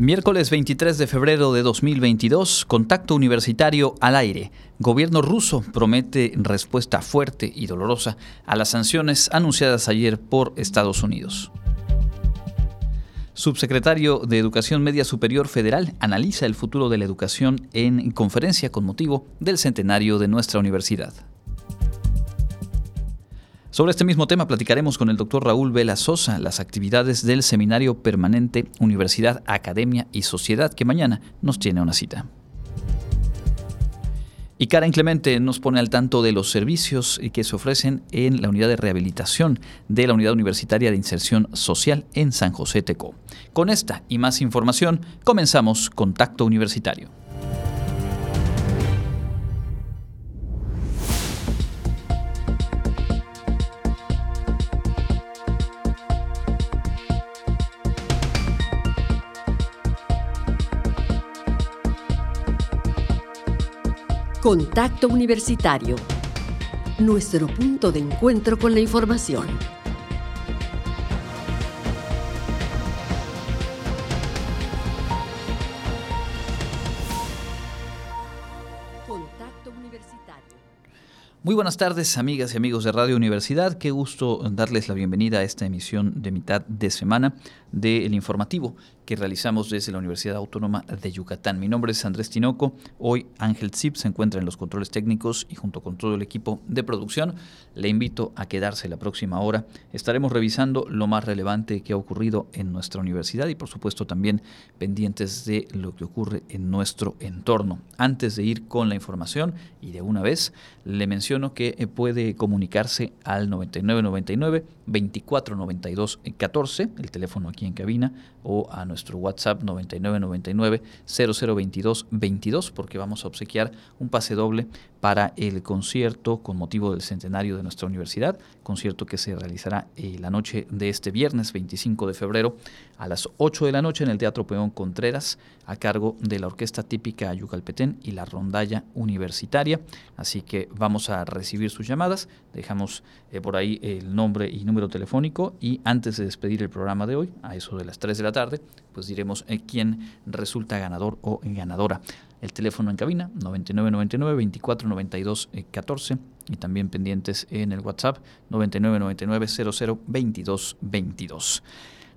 Miércoles 23 de febrero de 2022, contacto universitario al aire. Gobierno ruso promete respuesta fuerte y dolorosa a las sanciones anunciadas ayer por Estados Unidos. Subsecretario de Educación Media Superior Federal analiza el futuro de la educación en conferencia con motivo del centenario de nuestra universidad. Sobre este mismo tema platicaremos con el doctor Raúl Vela Sosa las actividades del Seminario Permanente Universidad, Academia y Sociedad que mañana nos tiene una cita. Y Karen Clemente nos pone al tanto de los servicios que se ofrecen en la unidad de rehabilitación de la Unidad Universitaria de Inserción Social en San José Teco. Con esta y más información comenzamos Contacto Universitario. Contacto Universitario. Nuestro punto de encuentro con la información. Contacto Universitario. Muy buenas tardes, amigas y amigos de Radio Universidad. Qué gusto darles la bienvenida a esta emisión de mitad de semana del informativo que realizamos desde la Universidad Autónoma de Yucatán. Mi nombre es Andrés Tinoco. Hoy Ángel Zip se encuentra en los controles técnicos y junto con todo el equipo de producción le invito a quedarse la próxima hora. Estaremos revisando lo más relevante que ha ocurrido en nuestra universidad y por supuesto también pendientes de lo que ocurre en nuestro entorno. Antes de ir con la información y de una vez le menciono que puede comunicarse al 9999 2492 14, el teléfono aquí en cabina, o a nuestro WhatsApp 9999 0022 22, porque vamos a obsequiar un pase doble para el concierto con motivo del centenario de nuestra universidad, concierto que se realizará eh, la noche de este viernes 25 de febrero a las 8 de la noche en el Teatro Peón Contreras, a cargo de la Orquesta Típica Yucalpetén y la Rondalla Universitaria. Así que vamos a recibir sus llamadas, dejamos eh, por ahí el nombre y número telefónico y antes de despedir el programa de hoy, a eso de las 3 de la tarde, pues diremos eh, quién resulta ganador o ganadora. El teléfono en cabina 9999 2492 14 y también pendientes en el WhatsApp 9999 00 22 22.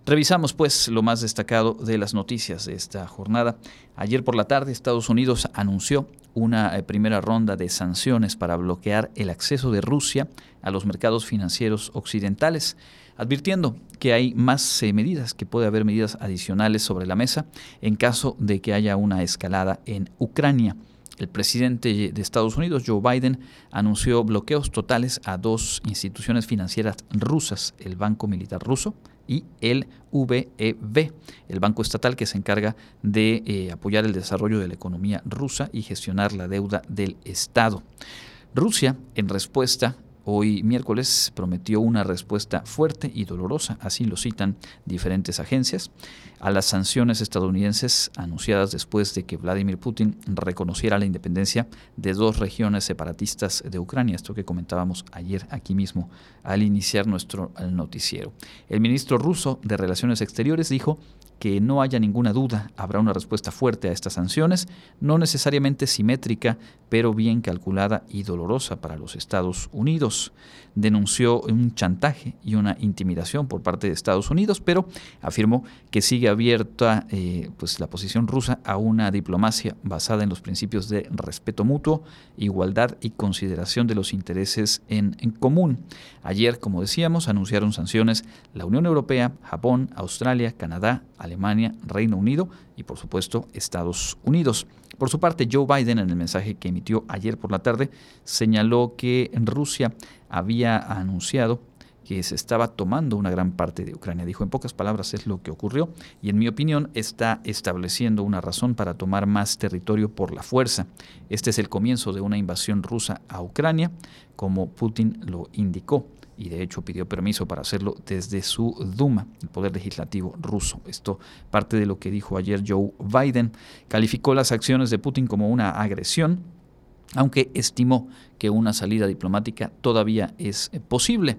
Revisamos pues lo más destacado de las noticias de esta jornada. Ayer por la tarde Estados Unidos anunció una eh, primera ronda de sanciones para bloquear el acceso de Rusia a los mercados financieros occidentales advirtiendo que hay más eh, medidas, que puede haber medidas adicionales sobre la mesa en caso de que haya una escalada en Ucrania. El presidente de Estados Unidos, Joe Biden, anunció bloqueos totales a dos instituciones financieras rusas, el Banco Militar Ruso y el VEB, el banco estatal que se encarga de eh, apoyar el desarrollo de la economía rusa y gestionar la deuda del Estado. Rusia, en respuesta hoy miércoles prometió una respuesta fuerte y dolorosa, así lo citan diferentes agencias, a las sanciones estadounidenses anunciadas después de que Vladimir Putin reconociera la independencia de dos regiones separatistas de Ucrania, esto que comentábamos ayer aquí mismo al iniciar nuestro noticiero. El ministro ruso de Relaciones Exteriores dijo que no haya ninguna duda, habrá una respuesta fuerte a estas sanciones, no necesariamente simétrica, pero bien calculada y dolorosa para los Estados Unidos. Denunció un chantaje y una intimidación por parte de Estados Unidos, pero afirmó que sigue abierta eh, pues, la posición rusa a una diplomacia basada en los principios de respeto mutuo, igualdad y consideración de los intereses en, en común. Ayer, como decíamos, anunciaron sanciones la Unión Europea, Japón, Australia, Canadá, Alemania, Reino Unido y por supuesto Estados Unidos. Por su parte, Joe Biden, en el mensaje que emitió ayer por la tarde, señaló que Rusia había anunciado que se estaba tomando una gran parte de Ucrania. Dijo, en pocas palabras, es lo que ocurrió y en mi opinión está estableciendo una razón para tomar más territorio por la fuerza. Este es el comienzo de una invasión rusa a Ucrania, como Putin lo indicó y de hecho pidió permiso para hacerlo desde su Duma, el poder legislativo ruso. Esto parte de lo que dijo ayer Joe Biden. Calificó las acciones de Putin como una agresión, aunque estimó que una salida diplomática todavía es posible.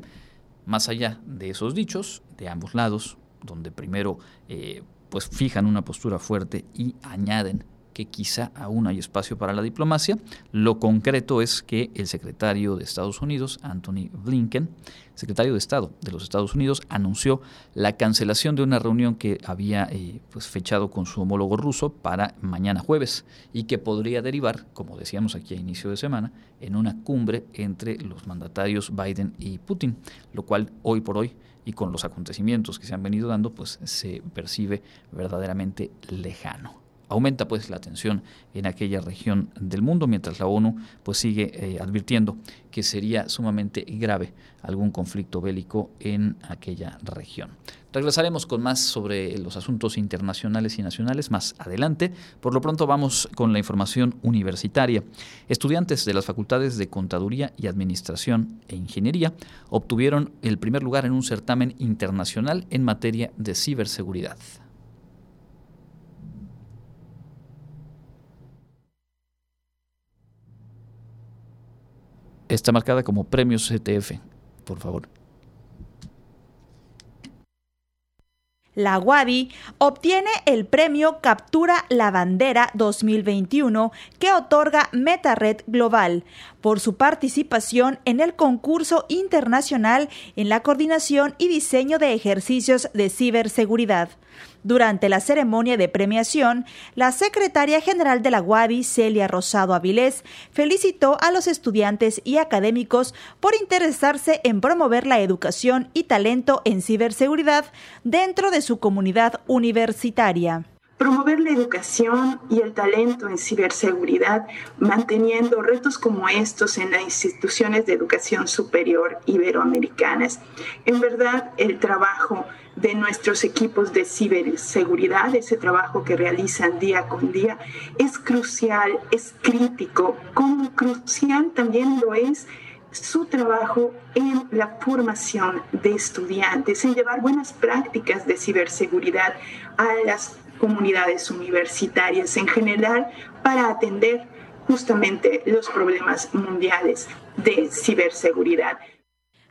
Más allá de esos dichos, de ambos lados, donde primero eh, pues fijan una postura fuerte y añaden que quizá aún hay espacio para la diplomacia. Lo concreto es que el secretario de Estados Unidos, Anthony Blinken, secretario de Estado de los Estados Unidos, anunció la cancelación de una reunión que había eh, pues fechado con su homólogo ruso para mañana jueves y que podría derivar, como decíamos aquí a inicio de semana, en una cumbre entre los mandatarios Biden y Putin, lo cual hoy por hoy y con los acontecimientos que se han venido dando, pues se percibe verdaderamente lejano aumenta pues la tensión en aquella región del mundo, mientras la ONU pues sigue eh, advirtiendo que sería sumamente grave algún conflicto bélico en aquella región. Regresaremos con más sobre los asuntos internacionales y nacionales más adelante. Por lo pronto vamos con la información universitaria. Estudiantes de las facultades de Contaduría y Administración e Ingeniería obtuvieron el primer lugar en un certamen internacional en materia de ciberseguridad. Está marcada como premios CTF, por favor. La WADI obtiene el premio Captura la Bandera 2021 que otorga MetaRed Global por su participación en el concurso internacional en la coordinación y diseño de ejercicios de ciberseguridad. Durante la ceremonia de premiación, la secretaria general de la UADI, Celia Rosado Avilés, felicitó a los estudiantes y académicos por interesarse en promover la educación y talento en ciberseguridad dentro de su comunidad universitaria promover la educación y el talento en ciberseguridad, manteniendo retos como estos en las instituciones de educación superior iberoamericanas. En verdad, el trabajo de nuestros equipos de ciberseguridad, ese trabajo que realizan día con día, es crucial, es crítico, como crucial también lo es su trabajo en la formación de estudiantes, en llevar buenas prácticas de ciberseguridad a las comunidades universitarias en general para atender justamente los problemas mundiales de ciberseguridad.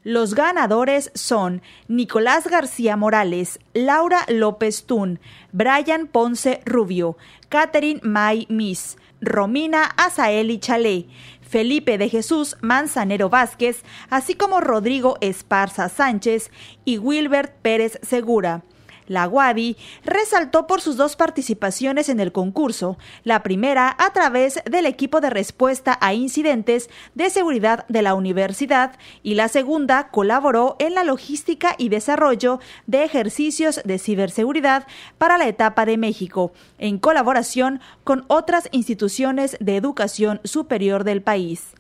Los ganadores son Nicolás García Morales, Laura López Tún, Brian Ponce Rubio, Catherine May Miss, Romina Azaeli Chalé, Felipe de Jesús Manzanero Vázquez, así como Rodrigo Esparza Sánchez y Wilbert Pérez Segura. La Guadi resaltó por sus dos participaciones en el concurso, la primera a través del equipo de respuesta a incidentes de seguridad de la universidad y la segunda colaboró en la logística y desarrollo de ejercicios de ciberseguridad para la etapa de México, en colaboración con otras instituciones de educación superior del país.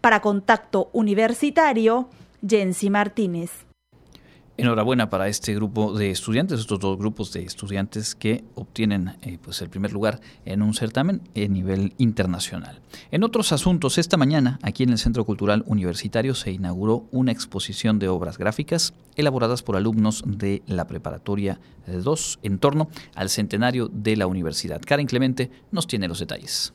Para Contacto Universitario, Jensi Martínez. Enhorabuena para este grupo de estudiantes, estos dos grupos de estudiantes que obtienen eh, pues el primer lugar en un certamen a nivel internacional. En otros asuntos, esta mañana aquí en el Centro Cultural Universitario se inauguró una exposición de obras gráficas elaboradas por alumnos de la Preparatoria 2 en torno al centenario de la universidad. Karen Clemente nos tiene los detalles.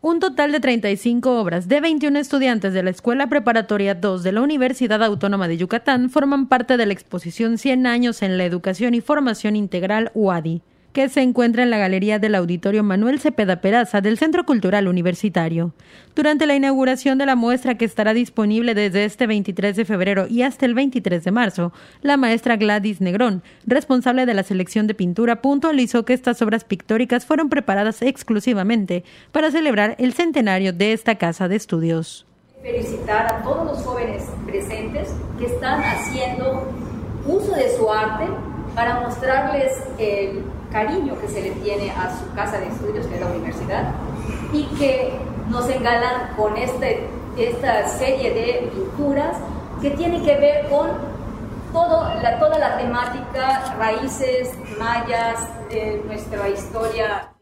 Un total de 35 obras de 21 estudiantes de la Escuela Preparatoria 2 de la Universidad Autónoma de Yucatán forman parte de la exposición 100 años en la educación y formación integral UADI que se encuentra en la galería del Auditorio Manuel Cepeda Peraza del Centro Cultural Universitario. Durante la inauguración de la muestra que estará disponible desde este 23 de febrero y hasta el 23 de marzo, la maestra Gladys Negrón, responsable de la selección de pintura, puntualizó que estas obras pictóricas fueron preparadas exclusivamente para celebrar el centenario de esta casa de estudios. Felicitar a todos los jóvenes presentes que están haciendo uso de su arte para mostrarles el cariño que se le tiene a su casa de estudios, que es la universidad, y que nos engalan con este, esta serie de pinturas que tiene que ver con todo, la, toda la temática, raíces mayas de nuestra historia.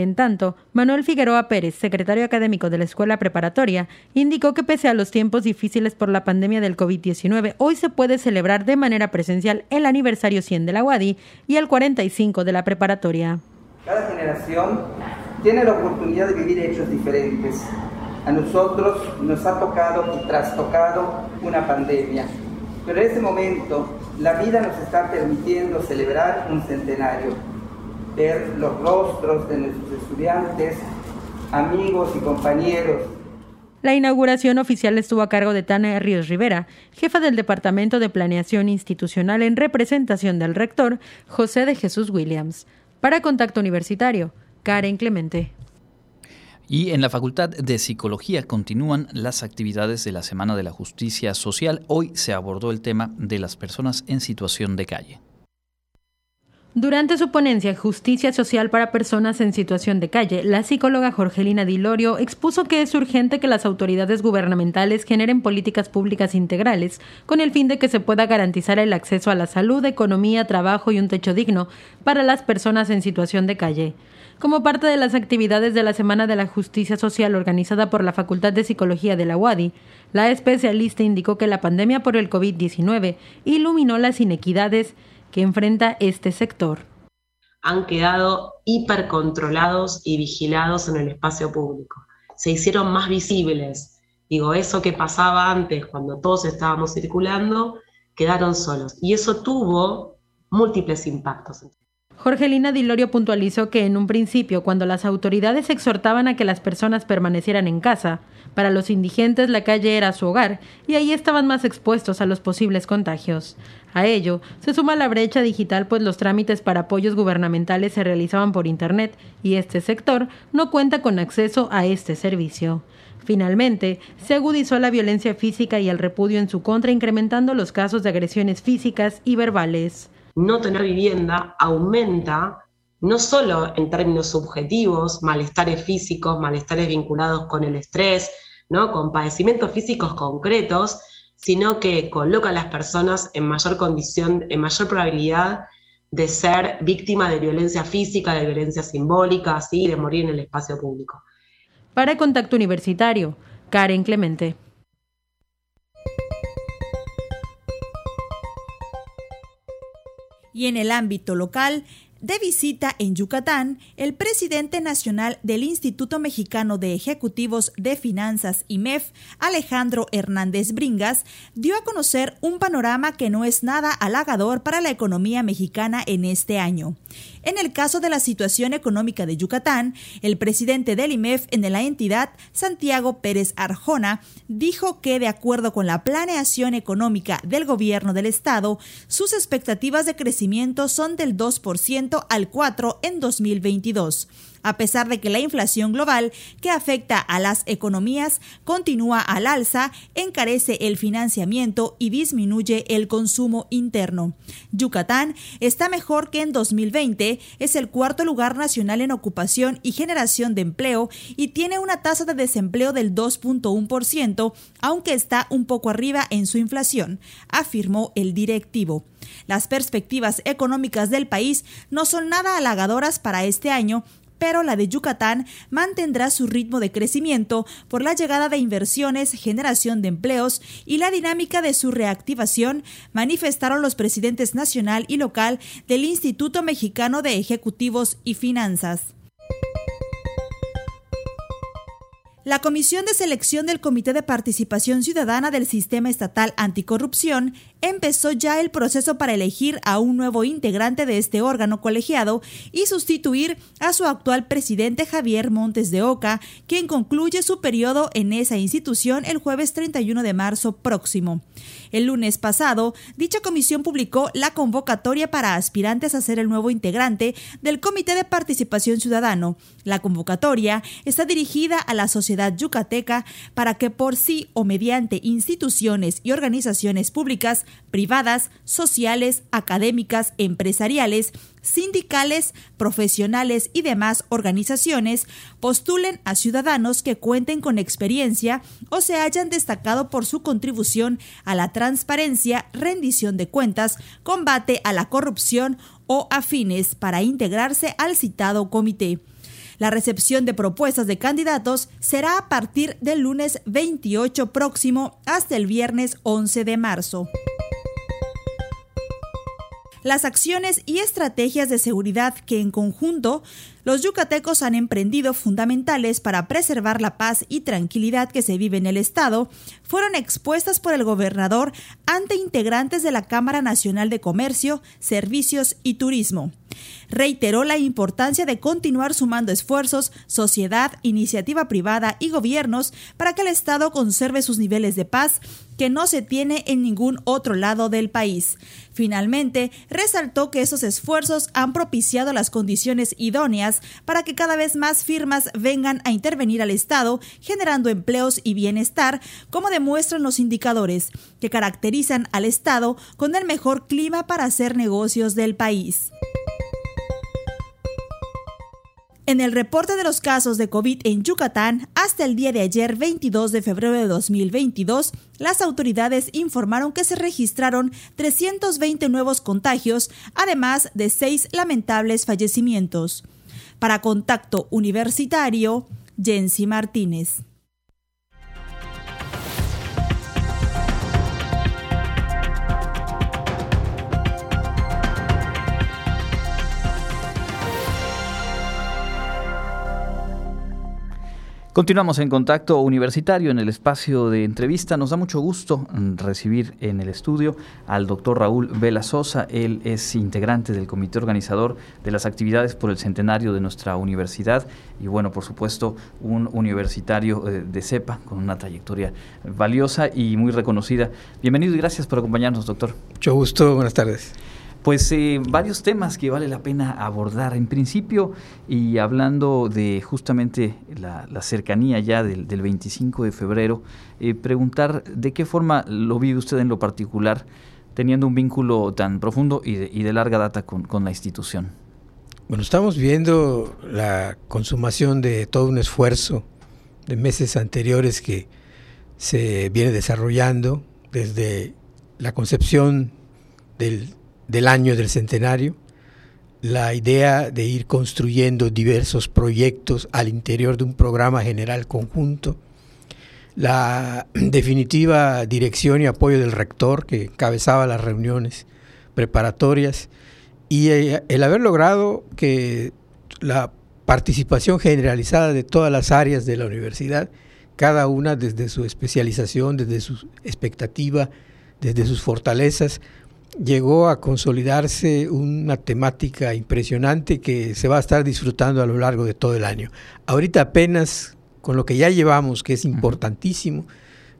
En tanto, Manuel Figueroa Pérez, secretario académico de la Escuela Preparatoria, indicó que pese a los tiempos difíciles por la pandemia del COVID-19, hoy se puede celebrar de manera presencial el aniversario 100 de la UADI y el 45 de la preparatoria. Cada generación tiene la oportunidad de vivir hechos diferentes. A nosotros nos ha tocado y trastocado una pandemia pero en este momento la vida nos está permitiendo celebrar un centenario, ver los rostros de nuestros estudiantes, amigos y compañeros. La inauguración oficial estuvo a cargo de Tania Ríos Rivera, jefa del Departamento de Planeación Institucional en representación del rector José de Jesús Williams. Para Contacto Universitario, Karen Clemente. Y en la Facultad de Psicología continúan las actividades de la Semana de la Justicia Social. Hoy se abordó el tema de las personas en situación de calle. Durante su ponencia Justicia Social para Personas en Situación de Calle, la psicóloga Jorgelina Dilorio expuso que es urgente que las autoridades gubernamentales generen políticas públicas integrales con el fin de que se pueda garantizar el acceso a la salud, economía, trabajo y un techo digno para las personas en situación de calle. Como parte de las actividades de la Semana de la Justicia Social organizada por la Facultad de Psicología de la UADI, la especialista indicó que la pandemia por el COVID-19 iluminó las inequidades que enfrenta este sector. Han quedado hipercontrolados y vigilados en el espacio público. Se hicieron más visibles. Digo, eso que pasaba antes cuando todos estábamos circulando, quedaron solos. Y eso tuvo múltiples impactos. Jorgelina Dilorio puntualizó que en un principio, cuando las autoridades exhortaban a que las personas permanecieran en casa, para los indigentes la calle era su hogar y ahí estaban más expuestos a los posibles contagios. A ello se suma la brecha digital pues los trámites para apoyos gubernamentales se realizaban por Internet y este sector no cuenta con acceso a este servicio. Finalmente, se agudizó la violencia física y el repudio en su contra, incrementando los casos de agresiones físicas y verbales no tener vivienda aumenta no solo en términos subjetivos, malestares físicos, malestares vinculados con el estrés, ¿no? con padecimientos físicos concretos, sino que coloca a las personas en mayor condición, en mayor probabilidad de ser víctima de violencia física, de violencia simbólica, así, de morir en el espacio público. Para Contacto Universitario, Karen Clemente. Y en el ámbito local, de visita en Yucatán, el presidente nacional del Instituto Mexicano de Ejecutivos de Finanzas, IMEF, Alejandro Hernández Bringas, dio a conocer un panorama que no es nada halagador para la economía mexicana en este año. En el caso de la situación económica de Yucatán, el presidente del IMEF en la entidad, Santiago Pérez Arjona, dijo que de acuerdo con la planeación económica del gobierno del estado, sus expectativas de crecimiento son del 2% al 4% en 2022 a pesar de que la inflación global que afecta a las economías continúa al alza, encarece el financiamiento y disminuye el consumo interno. Yucatán está mejor que en 2020, es el cuarto lugar nacional en ocupación y generación de empleo y tiene una tasa de desempleo del 2.1%, aunque está un poco arriba en su inflación, afirmó el directivo. Las perspectivas económicas del país no son nada halagadoras para este año, pero la de Yucatán mantendrá su ritmo de crecimiento por la llegada de inversiones, generación de empleos y la dinámica de su reactivación, manifestaron los presidentes nacional y local del Instituto Mexicano de Ejecutivos y Finanzas. La Comisión de Selección del Comité de Participación Ciudadana del Sistema Estatal Anticorrupción empezó ya el proceso para elegir a un nuevo integrante de este órgano colegiado y sustituir a su actual presidente Javier Montes de Oca, quien concluye su periodo en esa institución el jueves 31 de marzo próximo. El lunes pasado, dicha comisión publicó la convocatoria para aspirantes a ser el nuevo integrante del Comité de Participación Ciudadano. La convocatoria está dirigida a la sociedad yucateca para que por sí o mediante instituciones y organizaciones públicas privadas, sociales, académicas, empresariales, sindicales, profesionales y demás organizaciones postulen a ciudadanos que cuenten con experiencia o se hayan destacado por su contribución a la transparencia, rendición de cuentas, combate a la corrupción o afines para integrarse al citado comité. La recepción de propuestas de candidatos será a partir del lunes 28 próximo hasta el viernes 11 de marzo. Las acciones y estrategias de seguridad que en conjunto los yucatecos han emprendido fundamentales para preservar la paz y tranquilidad que se vive en el Estado, fueron expuestas por el gobernador ante integrantes de la Cámara Nacional de Comercio, Servicios y Turismo. Reiteró la importancia de continuar sumando esfuerzos, sociedad, iniciativa privada y gobiernos para que el Estado conserve sus niveles de paz que no se tiene en ningún otro lado del país. Finalmente, resaltó que esos esfuerzos han propiciado las condiciones idóneas para que cada vez más firmas vengan a intervenir al Estado, generando empleos y bienestar, como demuestran los indicadores que caracterizan al Estado con el mejor clima para hacer negocios del país. En el reporte de los casos de COVID en Yucatán, hasta el día de ayer, 22 de febrero de 2022, las autoridades informaron que se registraron 320 nuevos contagios, además de seis lamentables fallecimientos. Para Contacto Universitario, Jensi Martínez. Continuamos en contacto universitario en el espacio de entrevista. Nos da mucho gusto mm, recibir en el estudio al doctor Raúl Vela Sosa. Él es integrante del comité organizador de las actividades por el centenario de nuestra universidad y bueno, por supuesto, un universitario eh, de CEPA con una trayectoria valiosa y muy reconocida. Bienvenido y gracias por acompañarnos, doctor. Mucho gusto, buenas tardes. Pues eh, varios temas que vale la pena abordar. En principio, y hablando de justamente la, cercanía ya del, 25 de febrero, eh, preguntar de qué forma lo vive usted en lo particular, teniendo un vínculo tan profundo y de, larga data con, con, la institución. Bueno, estamos viendo la consumación de todo un esfuerzo de meses anteriores que se viene desarrollando desde la concepción del del año del centenario, la idea de ir construyendo diversos proyectos al interior de un programa general conjunto, la definitiva dirección y apoyo del rector que encabezaba las reuniones preparatorias y eh, el haber logrado que la participación generalizada de todas las áreas de la universidad, cada una desde su especialización, desde su expectativa, desde sus fortalezas, llegó a consolidarse una temática impresionante que se va a estar disfrutando a lo largo de todo el año. Ahorita apenas con lo que ya llevamos, que es importantísimo,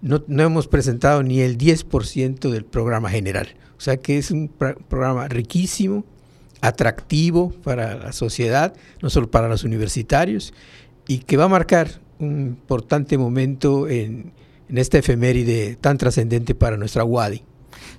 no, hemos presentado ni el 10% del programa general. O sea que es un programa riquísimo, atractivo para la sociedad, no solo para los universitarios, y que va a marcar un importante momento en, en esta efeméride tan trascendente para nuestra UADI.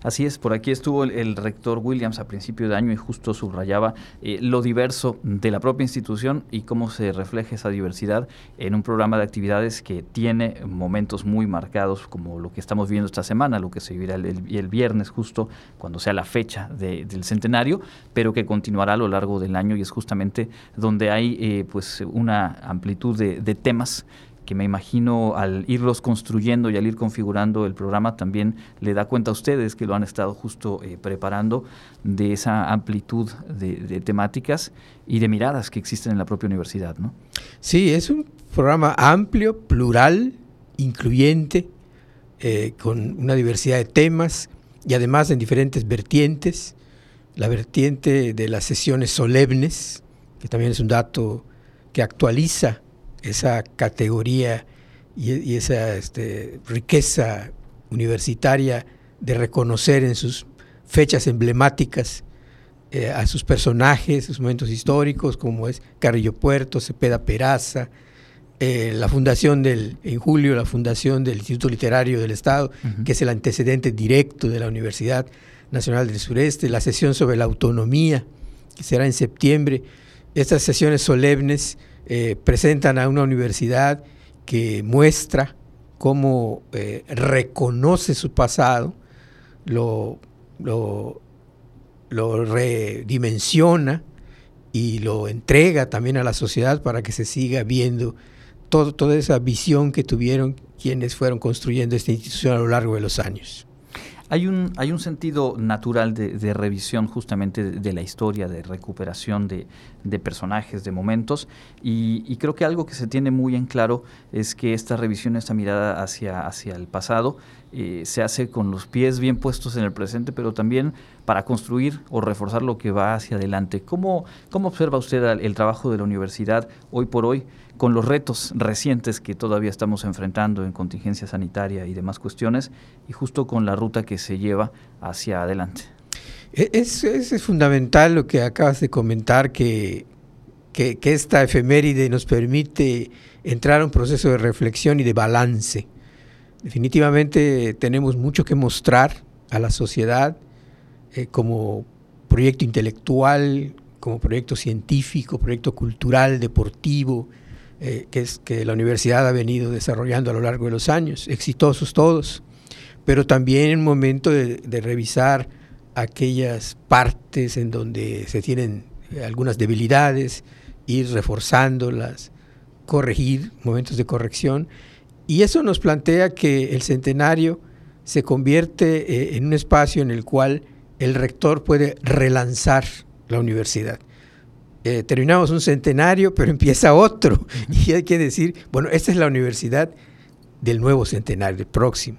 Así es, por aquí estuvo el, rector Williams a principio de año y justo subrayaba eh, lo diverso de la propia institución y cómo se refleja esa diversidad en un programa de actividades que tiene momentos muy marcados como lo que estamos viendo esta semana, lo que se vivirá el, viernes justo cuando sea la fecha del centenario, pero que continuará a lo largo del año y es justamente donde hay eh, pues una amplitud de, de temas que me imagino al irlos construyendo y al ir configurando el programa también le da cuenta a ustedes que lo han estado justo eh, preparando de esa amplitud de, temáticas y de miradas que existen en la propia universidad, ¿no? Sí, es un programa amplio, plural, incluyente, eh, con una diversidad de temas y además en diferentes vertientes. La vertiente de las sesiones solemnes, que también es un dato que actualiza esa categoría y, esa este, riqueza universitaria de reconocer en sus fechas emblemáticas eh, a sus personajes, sus momentos históricos, como es Carrillo Puerto, Cepeda Peraza, eh, la fundación del, en julio, la fundación del Instituto Literario del Estado, que es el antecedente directo de la Universidad Nacional del Sureste, la sesión sobre la autonomía, que será en septiembre, estas sesiones solemnes eh, presentan a una universidad que muestra cómo eh, reconoce su pasado, lo, lo, redimensiona y lo entrega también a la sociedad para que se siga viendo toda esa visión que tuvieron quienes fueron construyendo esta institución a lo largo de los años. Hay un, hay un sentido natural de, revisión justamente de, la historia, de recuperación de, personajes, de momentos, y, creo que algo que se tiene muy en claro es que esta revisión, esta mirada hacia, hacia el pasado, eh, se hace con los pies bien puestos en el presente, pero también para construir o reforzar lo que va hacia adelante. ¿Cómo, cómo observa usted el trabajo de la universidad hoy por hoy? Con los retos recientes que todavía estamos enfrentando en contingencia sanitaria y demás cuestiones, y justo con la ruta que se lleva hacia adelante. E-, es, es, fundamental lo que acabas de comentar, que, que, esta efeméride nos permite entrar a un proceso de reflexión y de balance. Definitivamente tenemos mucho que mostrar a la sociedad eh, como proyecto intelectual, como proyecto científico, proyecto cultural, deportivo, eh, que, es, que la universidad ha venido desarrollando a lo largo de los años, exitosos todos, pero también un momento de, revisar aquellas partes en donde se tienen algunas debilidades, ir reforzándolas, corregir, momentos de corrección, y eso nos plantea que el centenario se convierte eh, en un espacio en el cual el rector puede relanzar la universidad. Eh, terminamos un centenario, pero empieza otro. Y hay que decir, bueno, esta es la universidad del nuevo centenario, del próximo.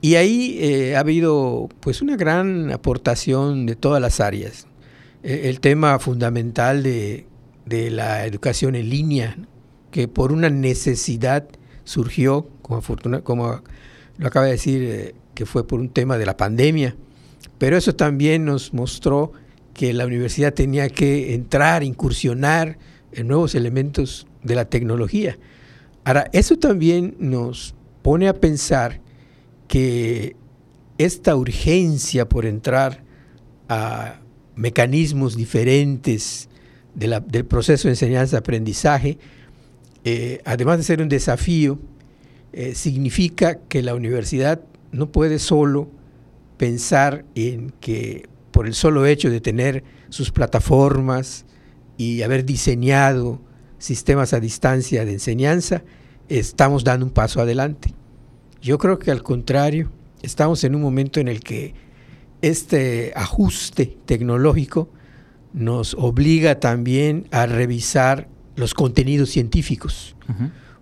Y ahí eh, ha habido pues una gran aportación de todas las áreas. E, el tema fundamental de, la educación en línea, que por una necesidad surgió, como, como lo acaba de decir, eh, que fue por un tema de la pandemia, pero eso también nos mostró que la universidad tenía que entrar, incursionar en nuevos elementos de la tecnología. Ahora, eso también nos pone a pensar que esta urgencia por entrar a mecanismos diferentes del proceso de enseñanza-aprendizaje, eh, además de ser un desafío, eh, significa que la universidad no puede solo pensar en que por el solo hecho de tener sus plataformas y haber diseñado sistemas a distancia de enseñanza, estamos dando un paso adelante. Yo creo que al contrario, estamos en un momento en el que este ajuste tecnológico nos obliga también a revisar los contenidos científicos,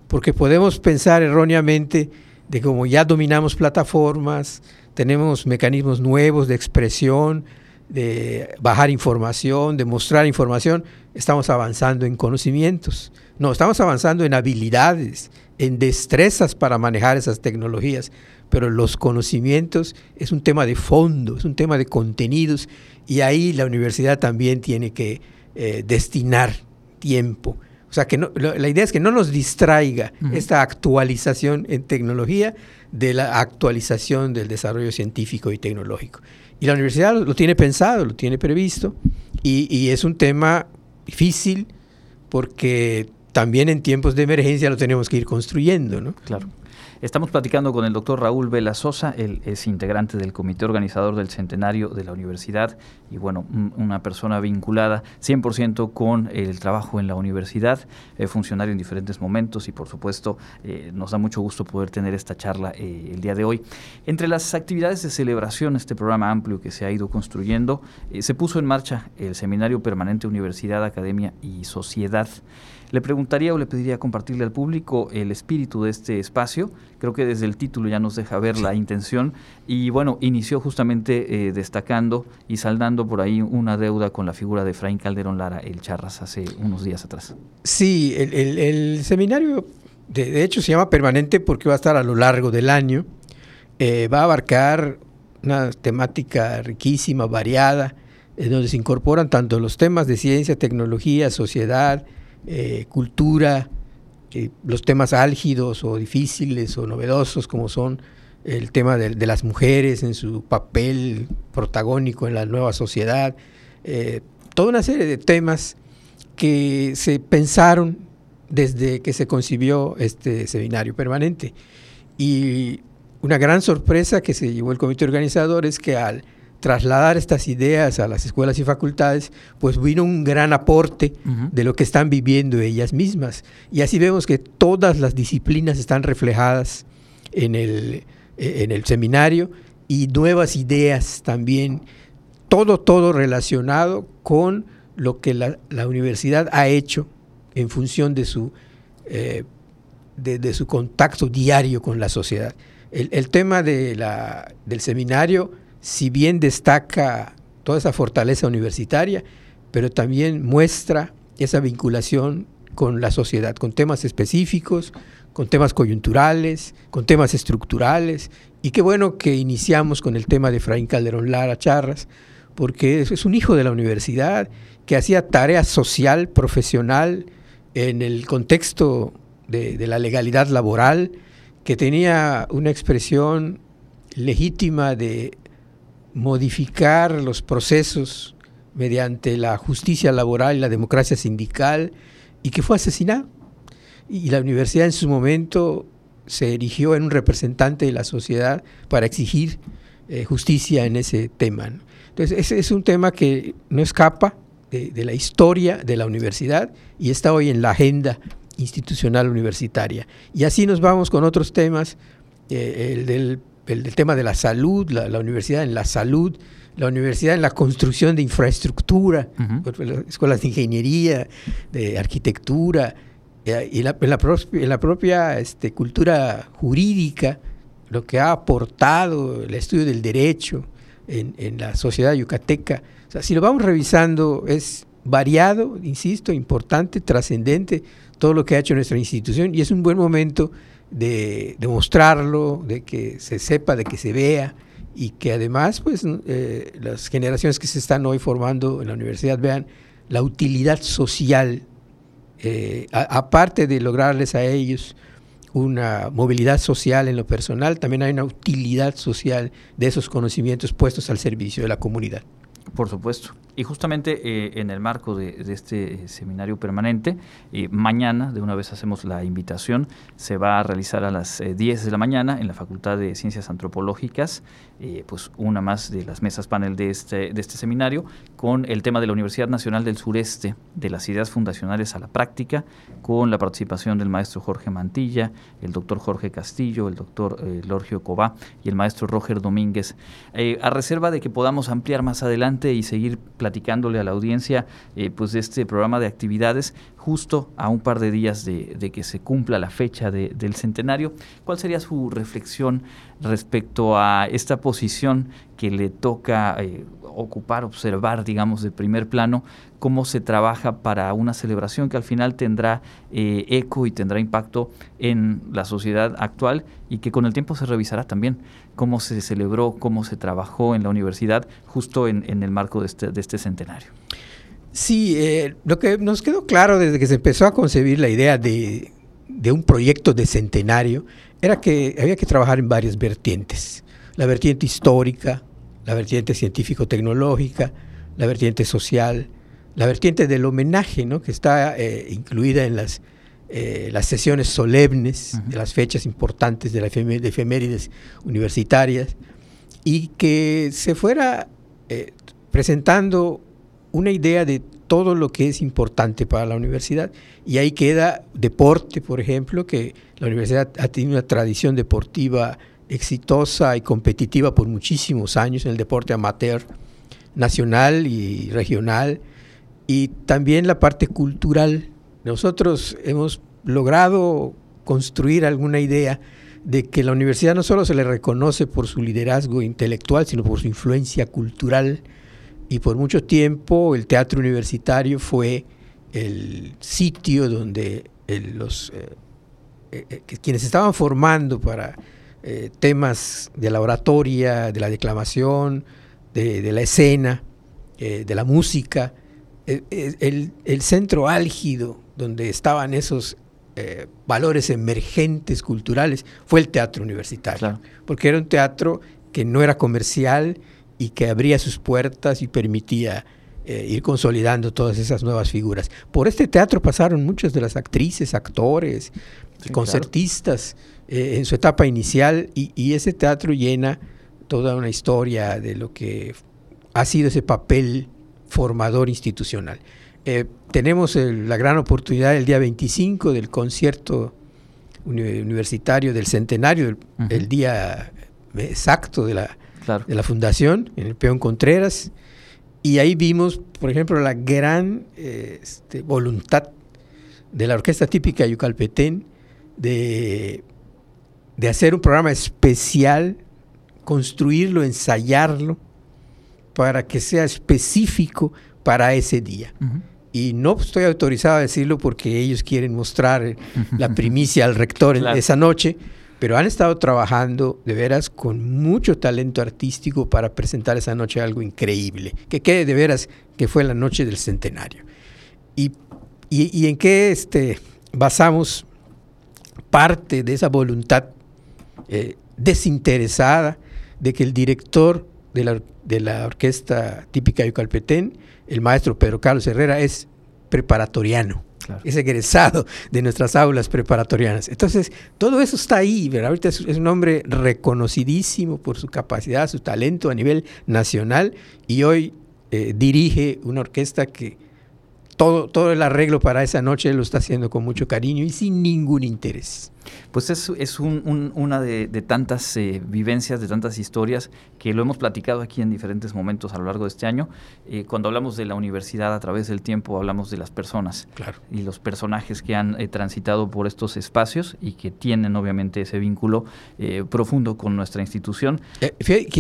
porque podemos pensar erróneamente de cómo ya dominamos plataformas, tenemos mecanismos nuevos de expresión, de bajar información, de mostrar información, estamos avanzando en conocimientos. No, estamos avanzando en habilidades, en destrezas para manejar esas tecnologías, pero los conocimientos es un tema de fondo, es un tema de contenidos y ahí la universidad también tiene que eh, destinar tiempo. O sea, que la idea es que no nos distraiga esta actualización en tecnología de la actualización del desarrollo científico y tecnológico. Y la universidad lo tiene pensado, lo tiene previsto, y, es un tema difícil porque también en tiempos de emergencia lo tenemos que ir construyendo, ¿no? Claro. Estamos platicando con el doctor Raúl Vela Sosa, él es integrante del comité organizador del centenario de la universidad y bueno, una persona vinculada 100% con el trabajo en la universidad, eh, funcionario en diferentes momentos y por supuesto eh, nos da mucho gusto poder tener esta charla eh, el día de hoy. Entre las actividades de celebración, este programa amplio que se ha ido construyendo, se puso en marcha el Seminario Permanente Universidad, Academia y Sociedad. Le preguntaría o le pediría compartirle al público el espíritu de este espacio. Creo que desde el título ya nos deja ver la intención. Y bueno, inició justamente eh, destacando y saldando por ahí una deuda con la figura de Efraín Calderón Lara, el Charras, hace unos días atrás. Sí, el, seminario de, hecho se llama permanente porque va a estar a lo largo del año. Eh, va a abarcar una temática riquísima, variada, en donde se incorporan tanto los temas de ciencia, tecnología, sociedad, eh, cultura, eh, los temas álgidos o difíciles o novedosos como son el tema de, las mujeres en su papel protagónico en la nueva sociedad, eh, toda una serie de temas que se pensaron desde que se concibió este seminario permanente. Y una gran sorpresa que se llevó el comité organizador es que al trasladar estas ideas a las escuelas y facultades, pues vino un gran aporte de lo que están viviendo ellas mismas. Y así vemos que todas las disciplinas están reflejadas en el, eh, en el seminario y nuevas ideas también, todo, todo relacionado con lo que la, universidad ha hecho en función de su, eh, de, su contacto diario con la sociedad. El, tema de la, del seminario, si bien destaca toda esa fortaleza universitaria, pero también muestra esa vinculación con la sociedad, con temas específicos, con temas coyunturales, con temas estructurales. Y qué bueno que iniciamos con el tema de Fraín Calderón Lara Charras, porque es un hijo de la universidad que hacía tarea social, profesional, en el contexto de, la legalidad laboral, que tenía una expresión legítima de modificar los procesos mediante la justicia laboral y la democracia sindical, y que fue asesinado. Y la universidad en su momento se erigió en un representante de la sociedad para exigir eh, justicia en ese tema. Entonces, ese es un tema que no escapa de, la historia de la universidad y está hoy en la agenda institucional universitaria. Y así nos vamos con otros temas, eh, el, del, tema de la salud, la, universidad en la salud, la universidad en la construcción de infraestructura, escuelas de ingeniería, de arquitectura, eh, y la, en, la en la propia este, cultura jurídica, lo que ha aportado el estudio del derecho en, en la sociedad yucateca. Si lo vamos revisando, es variado, insisto, importante, trascendente todo lo que ha hecho nuestra institución y es un buen momento de, mostrarlo, de que se sepa, de que se vea y que además pues eh, las generaciones que se están hoy formando en la universidad vean la utilidad social, eh, aparte de lograrles a ellos una movilidad social en lo personal, también hay una utilidad social de esos conocimientos puestos al servicio de la comunidad. Por supuesto. Y justamente eh, en el marco de, este eh, seminario permanente, eh, mañana, de una vez hacemos la invitación, se va a realizar a las 10 de la mañana en la Facultad de Ciencias Antropológicas, pues una más de las mesas panel de este, de este seminario, con el tema de la Universidad Nacional del Sureste, de las ideas fundacionales a la práctica, con la participación del maestro Jorge Mantilla, el doctor Jorge Castillo, el doctor Lorgio Cobá y el maestro Roger Domínguez, a reserva de que podamos ampliar más adelante y seguir platicándole a la audiencia eh, pues de este programa de actividades justo a un par de días de, que se cumpla la fecha del centenario. ¿Cuál sería su reflexión respecto a esta posición que le toca eh, ocupar, observar, digamos, de primer plano, cómo se trabaja para una celebración que al final tendrá eh, eco y tendrá impacto en la sociedad actual y que con el tiempo se revisará también cómo se celebró, cómo se trabajó en la universidad justo en, el marco de este, de este centenario. Sí, eh, lo que nos quedó claro desde que se empezó a concebir la idea de, de un proyecto de centenario era que había que trabajar en varias vertientes. La vertiente histórica, la vertiente científico-tecnológica, la vertiente social, la vertiente del homenaje, ¿no? que está eh, incluida en las, eh, las sesiones solemnes, de las fechas importantes de las efemérides universitarias, y que se fuera eh, presentando una idea de todo lo que es importante para la universidad. Y ahí queda deporte, por ejemplo, que la universidad ha tenido una tradición deportiva exitosa y competitiva por muchísimos años en el deporte amateur nacional y regional y también la parte cultural. Nosotros hemos logrado construir alguna idea de que la universidad no solo se le reconoce por su liderazgo intelectual, sino por su influencia cultural. Y por mucho tiempo el teatro universitario fue el sitio donde los eh, eh, eh, quienes estaban formando para eh, temas de la oratoria, de la declamación, de, la escena, eh, de la música, eh, el, centro álgido donde estaban esos valores emergentes culturales fue el teatro universitario, porque era un teatro que no era comercial y que abría sus puertas y permitía ir consolidando todas esas nuevas figuras. Por este teatro pasaron muchas de las actrices, actores, concertistas. Eh, en su etapa inicial y, ese teatro llena toda una historia de lo que ha sido ese papel formador institucional. Eh, tenemos la gran oportunidad el día 25 del concierto universitario del centenario, el, día exacto de la, de la fundación, en el Peón Contreras, y ahí vimos, por ejemplo, la gran eh, este, voluntad de la orquesta típica yucalpetén de, de hacer un programa especial, construirlo, ensayarlo, para que sea específico para ese día. Y no estoy autorizado a decirlo porque ellos quieren mostrar la primicia al rector esa noche, pero han estado trabajando de veras con mucho talento artístico para presentar esa noche algo increíble, que quede de veras que fue la noche del centenario. ¿Y, y, en qué este, basamos parte de esa voluntad eh, desinteresada de que el director de la, de la orquesta típica de Yucalpetén, el maestro Pedro Carlos Herrera, es preparatoriano. Es egresado de nuestras aulas preparatorianas. Entonces, todo eso está ahí, ¿verdad? Ahorita es, un hombre reconocidísimo por su capacidad, su talento a nivel nacional y hoy eh, dirige una orquesta que todo, todo el arreglo para esa noche lo está haciendo con mucho cariño y sin ningún interés. Pues es, es una de, tantas eh, vivencias, de tantas historias que lo hemos platicado aquí en diferentes momentos a lo largo de este año. Eh, cuando hablamos de la universidad a través del tiempo, hablamos de las personas claro. y los personajes que han eh, transitado por estos espacios y que tienen obviamente ese vínculo profundo con nuestra institución.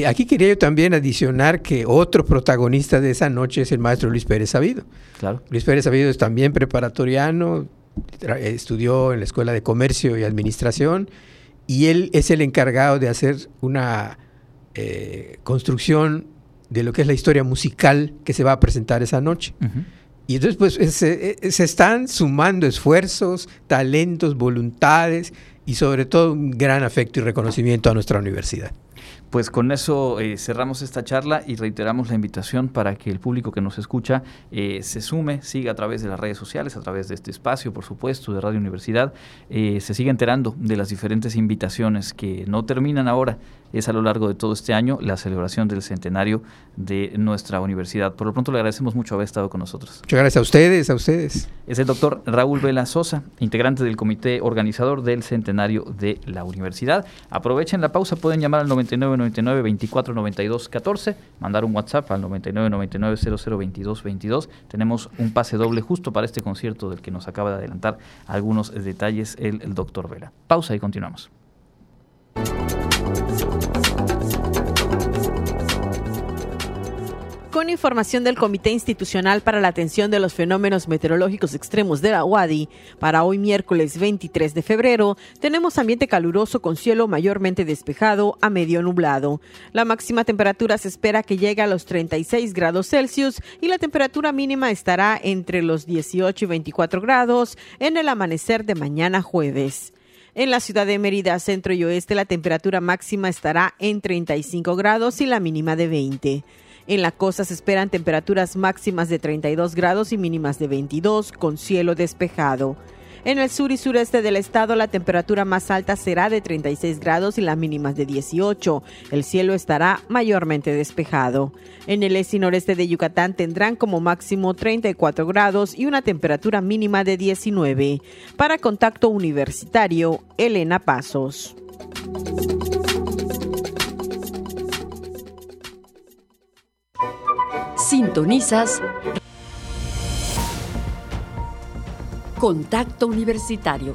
aquí quería yo también adicionar que otro protagonista de esa noche es el maestro Luis Pérez Sabido. Claro. Luis Pérez Sabido es también preparatoriano, estudió en la Escuela de Comercio y Administración y él es el encargado de hacer una eh, construcción de lo que es la historia musical que se va a presentar esa noche. Y entonces pues se, se, están sumando esfuerzos, talentos, voluntades y sobre todo un gran afecto y reconocimiento a nuestra universidad. Pues con eso eh, cerramos esta charla y reiteramos la invitación para que el público que nos escucha eh, se sume, siga a través de las redes sociales, a través de este espacio, por supuesto, de Radio Universidad, eh, se siga enterando de las diferentes invitaciones que no terminan ahora, es a lo largo de todo este año la celebración del centenario de nuestra universidad. Por lo pronto le agradecemos mucho haber estado con nosotros. Muchas gracias a ustedes, a ustedes. Es el doctor Raúl Vela Sosa, integrante del comité organizador del centenario de la universidad. Aprovechen la pausa, pueden llamar al 99 99 24 92 14, mandar un WhatsApp al 99 99 00 22 22. Tenemos un pase doble justo para este concierto del que nos acaba de adelantar algunos detalles el, el doctor Vela. Pausa y continuamos. Información del Comité Institucional para la Atención de los Fenómenos Meteorológicos Extremos de la UADI, para hoy miércoles 23 de febrero, tenemos ambiente caluroso con cielo mayormente despejado a medio nublado. La máxima temperatura se espera que llegue a los 36 grados Celsius y la temperatura mínima estará entre los 18 y 24 grados en el amanecer de mañana jueves. En la ciudad de Mérida, centro y oeste, la temperatura máxima estará en 35 grados y la mínima de 20. En la costa se esperan temperaturas máximas de 32 grados y mínimas de 22 con cielo despejado. En el sur y sureste del estado la temperatura más alta será de 36 grados y la mínima de 18. El cielo estará mayormente despejado. En el este y noreste de Yucatán tendrán como máximo 34 grados y una temperatura mínima de 19. Para contacto universitario, Elena Pasos. Sintonizas Contacto Universitario,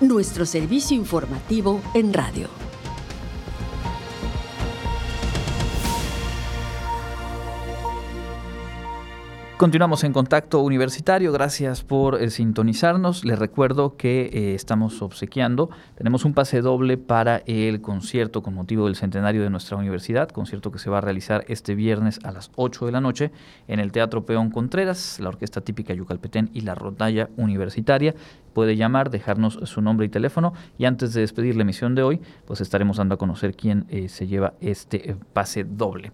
nuestro servicio informativo en radio. Continuamos en contacto universitario, gracias por eh, sintonizarnos. Les recuerdo que eh, estamos obsequiando, tenemos un pase doble para el concierto con motivo del centenario de nuestra universidad, concierto que se va a realizar este viernes a las 8 de la noche en el Teatro Peón Contreras, la Orquesta Típica Yucalpetén y la Rondalla Universitaria. Puede llamar, dejarnos su nombre y teléfono y antes de despedir la emisión de hoy, pues estaremos dando a conocer quién eh, se lleva este pase doble.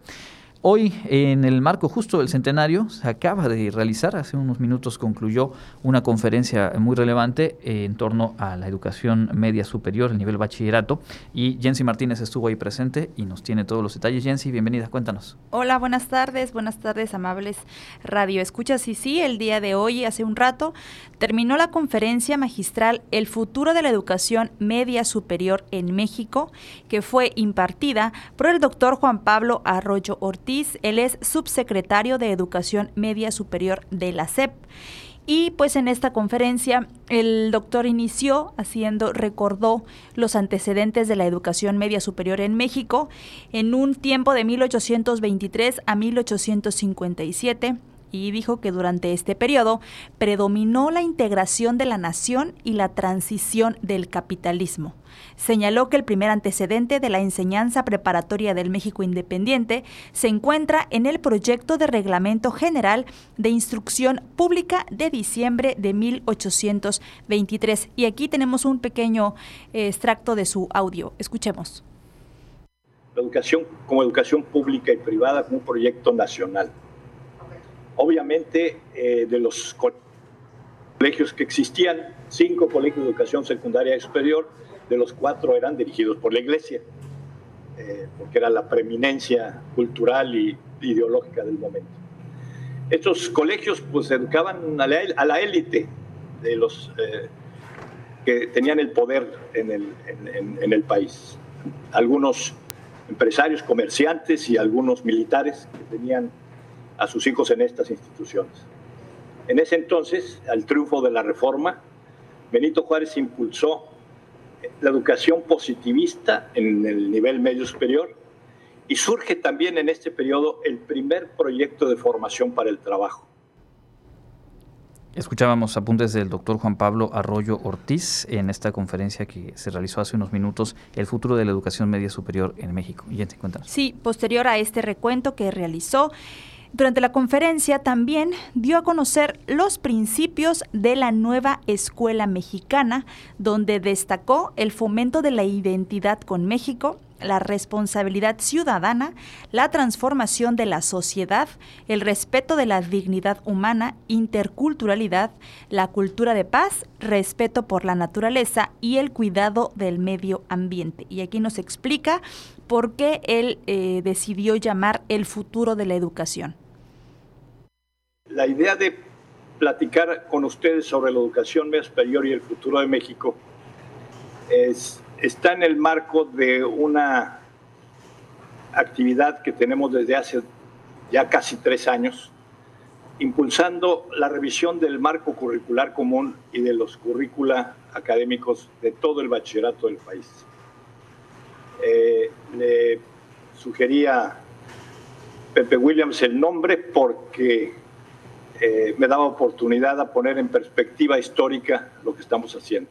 Hoy, en el marco justo del centenario, se acaba de realizar, hace unos minutos concluyó una conferencia muy relevante en torno a la educación media superior, el nivel bachillerato, y Jensi Martínez estuvo ahí presente y nos tiene todos los detalles. Jensi, bienvenida, cuéntanos. Hola, buenas tardes, buenas tardes, amables radio escuchas. Y sí, el día de hoy, hace un rato, terminó la conferencia magistral El futuro de la educación media superior en México, que fue impartida por el doctor Juan Pablo Arroyo Ortiz él es subsecretario de Educación Media Superior de la SEP. Y pues en esta conferencia el doctor inició haciendo, recordó los antecedentes de la educación media superior en México en un tiempo de 1823 a 1857 y dijo que durante este periodo predominó la integración de la nación y la transición del capitalismo. Señaló que el primer antecedente de la enseñanza preparatoria del México independiente se encuentra en el proyecto de Reglamento General de Instrucción Pública de diciembre de 1823. Y aquí tenemos un pequeño eh, extracto de su audio. Escuchemos. La educación como educación pública y privada como proyecto nacional. Obviamente, eh, de los colegios que existían, cinco colegios de educación secundaria superior, de los cuatro eran dirigidos por la iglesia, eh, porque era la preeminencia cultural y ideológica del momento. Estos colegios pues educaban a la, élite de los eh, que tenían el poder en el país. Algunos empresarios, comerciantes y algunos militares que tenían a sus hijos en estas instituciones. En ese entonces, al triunfo de la reforma, Benito Juárez impulsó la educación positivista en el nivel medio superior y surge también en este periodo el primer proyecto de formación para el trabajo. Escuchábamos apuntes del doctor Juan Pablo Arroyo Ortiz en esta conferencia que se realizó hace unos minutos, El futuro de la educación media superior en México. Y te cuéntanos. Sí, posterior a este recuento que realizó, durante la conferencia también dio a conocer los principios de la nueva escuela mexicana, donde destacó el fomento de la identidad con México, la responsabilidad ciudadana, la transformación de la sociedad, el respeto de la dignidad humana, interculturalidad, la cultura de paz, respeto por la naturaleza y el cuidado del medio ambiente. Y aquí nos explica por qué él eh, decidió llamar el futuro de la educación. La idea de platicar con ustedes sobre la educación media superior y el futuro de México es está en el marco de una actividad que tenemos desde hace ya casi tres años, impulsando la revisión del marco curricular común y de los currícula académicos de todo el bachillerato del país. Eh, le sugería Pepe Williams el nombre porque eh, me daba oportunidad a poner en perspectiva histórica lo que estamos haciendo.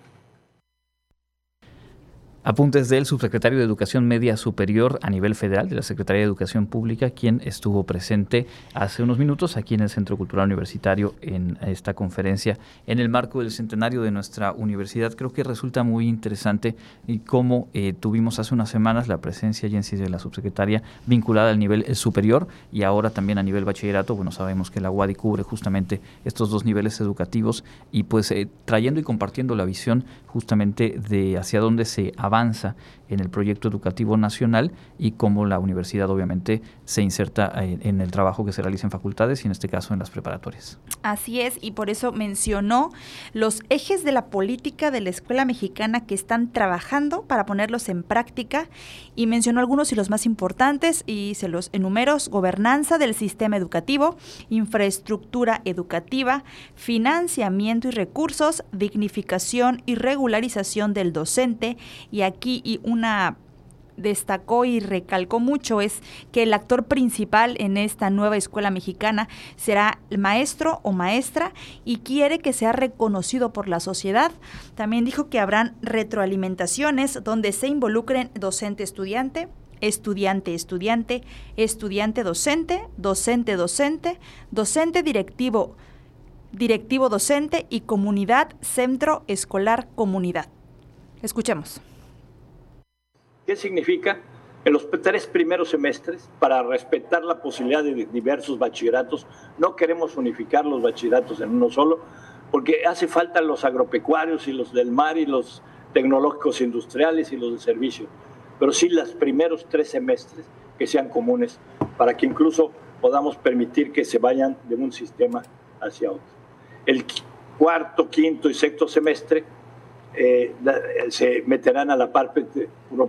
Apuntes del subsecretario de Educación Media Superior a nivel federal de la Secretaría de Educación Pública, quien estuvo presente hace unos minutos aquí en el Centro Cultural Universitario en esta conferencia en el marco del centenario de nuestra universidad. Creo que resulta muy interesante y cómo eh, tuvimos hace unas semanas la presencia en sí de la subsecretaria vinculada al nivel superior y ahora también a nivel bachillerato. Bueno, sabemos que la UADI cubre justamente estos dos niveles educativos y pues eh, trayendo y compartiendo la visión justamente de hacia dónde se avanza avanza en el proyecto educativo nacional y cómo la universidad obviamente se inserta en, el trabajo que se realiza en facultades y en este caso en las preparatorias. Así es, y por eso mencionó los ejes de la política de la escuela mexicana que están trabajando para ponerlos en práctica y mencionó algunos y los más importantes y se los enumero, gobernanza del sistema educativo, infraestructura educativa, financiamiento y recursos, dignificación y regularización del docente y aquí y una destacó y recalcó mucho es que el actor principal en esta nueva escuela mexicana será el maestro o maestra y quiere que sea reconocido por la sociedad. También dijo que habrán retroalimentaciones donde se involucren docente-estudiante, estudiante-estudiante, estudiante-docente, docente-docente, docente directivo, directivo-docente y comunidad centro escolar comunidad. Escuchemos. ¿Qué significa? En los tres primeros semestres, para respetar la posibilidad de diversos bachilleratos, no queremos unificar los bachilleratos en uno solo, porque hace falta los agropecuarios y los del mar y los tecnológicos industriales y los de servicio, pero sí los primeros tres semestres que sean comunes para que incluso podamos permitir que se vayan de un sistema hacia otro. El cuarto, quinto y sexto semestre eh, se meterán a la parte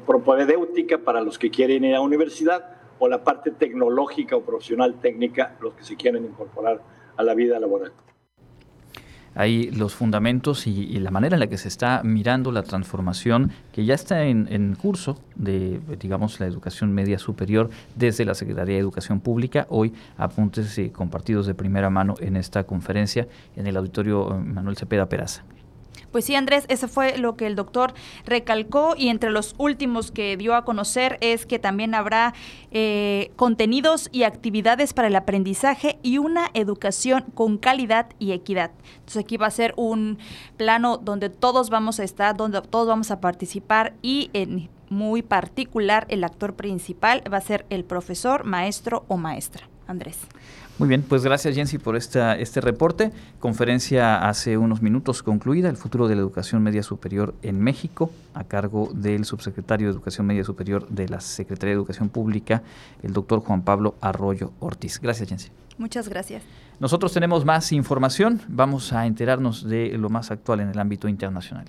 propedéutica para los que quieren ir a la universidad o la parte tecnológica o profesional técnica los que se quieren incorporar a la vida laboral. Hay los fundamentos y, la manera en la que se está mirando la transformación que ya está en, en, curso de, digamos, la educación media superior desde la Secretaría de Educación Pública. Hoy apuntes eh, compartidos de primera mano en esta conferencia en el auditorio eh, Manuel Cepeda Peraza. Pues sí, Andrés, eso fue lo que el doctor recalcó y entre los últimos que dio a conocer es que también habrá eh, contenidos y actividades para el aprendizaje y una educación con calidad y equidad. Entonces aquí va a ser un plano donde todos vamos a estar, donde todos vamos a participar y en muy particular el actor principal va a ser el profesor, maestro o maestra. Andrés. Muy bien, pues gracias Jensi por esta, este reporte. Conferencia hace unos minutos concluida, el futuro de la educación media superior en México, a cargo del subsecretario de Educación Media Superior de la Secretaría de Educación Pública, el doctor Juan Pablo Arroyo Ortiz. Gracias Jensi. Muchas gracias. Nosotros tenemos más información, vamos a enterarnos de lo más actual en el ámbito internacional.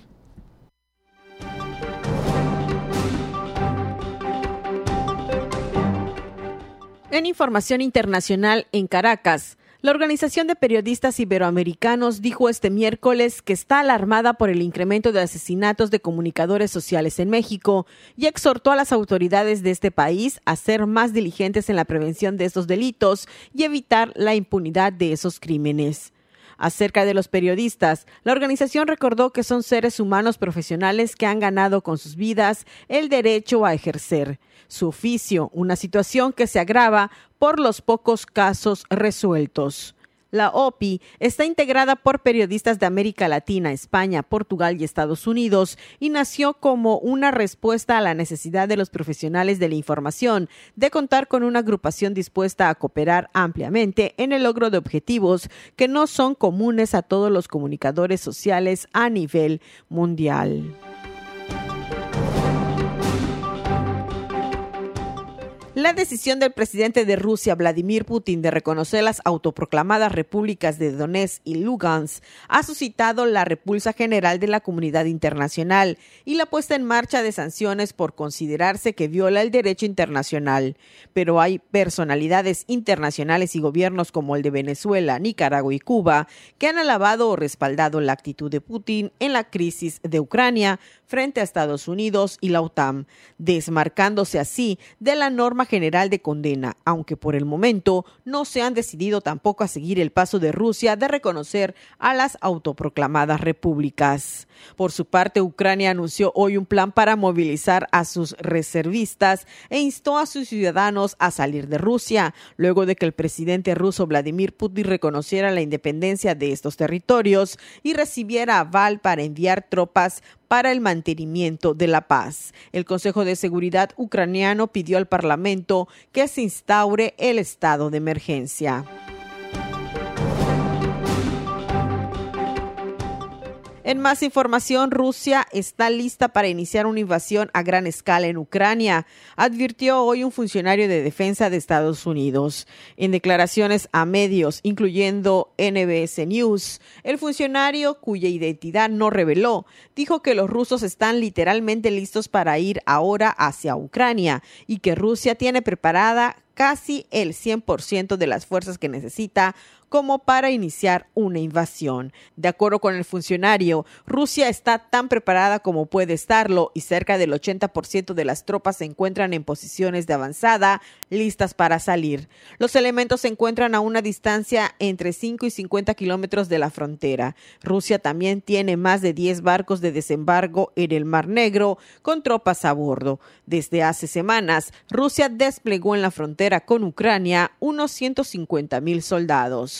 En información internacional en Caracas, la Organización de Periodistas Iberoamericanos dijo este miércoles que está alarmada por el incremento de asesinatos de comunicadores sociales en México y exhortó a las autoridades de este país a ser más diligentes en la prevención de estos delitos y evitar la impunidad de esos crímenes. Acerca de los periodistas, la organización recordó que son seres humanos profesionales que han ganado con sus vidas el derecho a ejercer su oficio, una situación que se agrava por los pocos casos resueltos. La OPI está integrada por periodistas de América Latina, España, Portugal y Estados Unidos y nació como una respuesta a la necesidad de los profesionales de la información de contar con una agrupación dispuesta a cooperar ampliamente en el logro de objetivos que no son comunes a todos los comunicadores sociales a nivel mundial. La decisión del presidente de Rusia, Vladimir Putin, de reconocer las autoproclamadas repúblicas de Donetsk y Lugansk ha suscitado la repulsa general de la comunidad internacional y la puesta en marcha de sanciones por considerarse que viola el derecho internacional. Pero hay personalidades internacionales y gobiernos como el de Venezuela, Nicaragua y Cuba que han alabado o respaldado la actitud de Putin en la crisis de Ucrania frente a Estados Unidos y la OTAN, desmarcándose así de la norma general de condena, aunque por el momento no se han decidido tampoco a seguir el paso de Rusia de reconocer a las autoproclamadas repúblicas. Por su parte, Ucrania anunció hoy un plan para movilizar a sus reservistas e instó a sus ciudadanos a salir de Rusia, luego de que el presidente ruso Vladimir Putin reconociera la independencia de estos territorios y recibiera aval para enviar tropas para el mantenimiento de la paz. El Consejo de Seguridad ucraniano pidió al Parlamento que se instaure el estado de emergencia. En más información, Rusia está lista para iniciar una invasión a gran escala en Ucrania, advirtió hoy un funcionario de defensa de Estados Unidos. En declaraciones a medios, incluyendo NBS News, el funcionario, cuya identidad no reveló, dijo que los rusos están literalmente listos para ir ahora hacia Ucrania y que Rusia tiene preparada casi el 100% de las fuerzas que necesita como para iniciar una invasión. De acuerdo con el funcionario, Rusia está tan preparada como puede estarlo y cerca del 80% de las tropas se encuentran en posiciones de avanzada, listas para salir. Los elementos se encuentran a una distancia entre 5 y 50 kilómetros de la frontera. Rusia también tiene más de 10 barcos de desembarco en el Mar Negro con tropas a bordo. Desde hace semanas, Rusia desplegó en la frontera con Ucrania unos 150 mil soldados.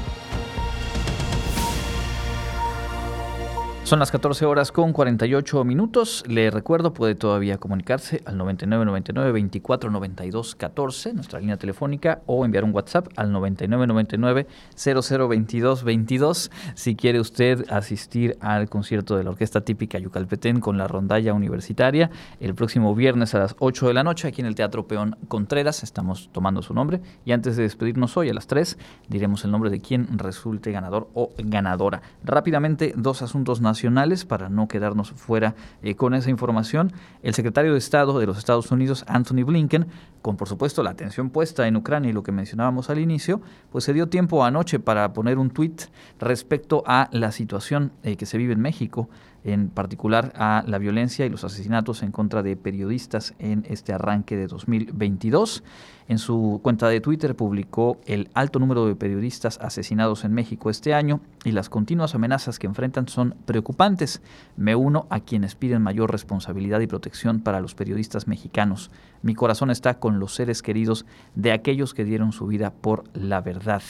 Son las 14 horas con 48 minutos. Le recuerdo, puede todavía comunicarse al 9999 24 92 14, nuestra línea telefónica, o enviar un WhatsApp al 9999 0022 22 si quiere usted asistir al concierto de la Orquesta Típica Yucalpetén con la rondalla universitaria el próximo viernes a las 8 de la noche aquí en el Teatro Peón Contreras. Estamos tomando su nombre y antes de despedirnos hoy a las 3 diremos el nombre de quien resulte ganador o ganadora. Rápidamente, dos asuntos nacionales para no quedarnos fuera eh, con esa información. El secretario de Estado de los Estados Unidos, Anthony Blinken, con por supuesto la atención puesta en Ucrania y lo que mencionábamos al inicio, pues se dio tiempo anoche para poner un tuit respecto a la situación eh, que se vive en México en particular a la violencia y los asesinatos en contra de periodistas en este arranque de 2022. En su cuenta de Twitter publicó el alto número de periodistas asesinados en México este año y las continuas amenazas que enfrentan son preocupantes. Me uno a quienes piden mayor responsabilidad y protección para los periodistas mexicanos. Mi corazón está con los seres queridos de aquellos que dieron su vida por la verdad.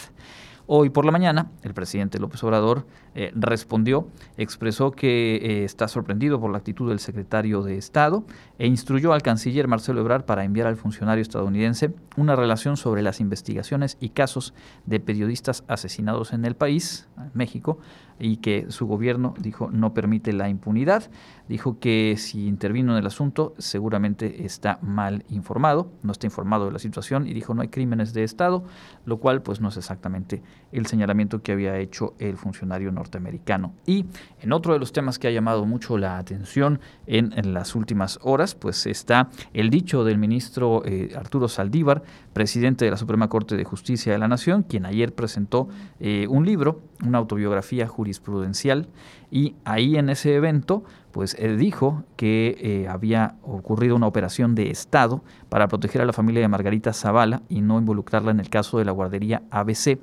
Hoy por la mañana, el presidente López Obrador eh, respondió, expresó que eh, está sorprendido por la actitud del secretario de Estado e instruyó al canciller Marcelo Ebrard para enviar al funcionario estadounidense una relación sobre las investigaciones y casos de periodistas asesinados en el país, México, y que su gobierno dijo no permite la impunidad. Dijo que si intervino en el asunto seguramente está mal informado, no está informado de la situación y dijo no hay crímenes de Estado, lo cual pues no es exactamente el señalamiento que había hecho el funcionario norteamericano. Y en otro de los temas que ha llamado mucho la atención en, las últimas horas, pues está el dicho del ministro eh, Arturo Saldívar, presidente de la Suprema Corte de Justicia de la Nación, quien ayer presentó eh, un libro, una autobiografía jurisprudencial, y ahí en ese evento, pues él dijo que eh, había ocurrido una operación de Estado para proteger a la familia de Margarita Zavala y no involucrarla en el caso de la guardería ABC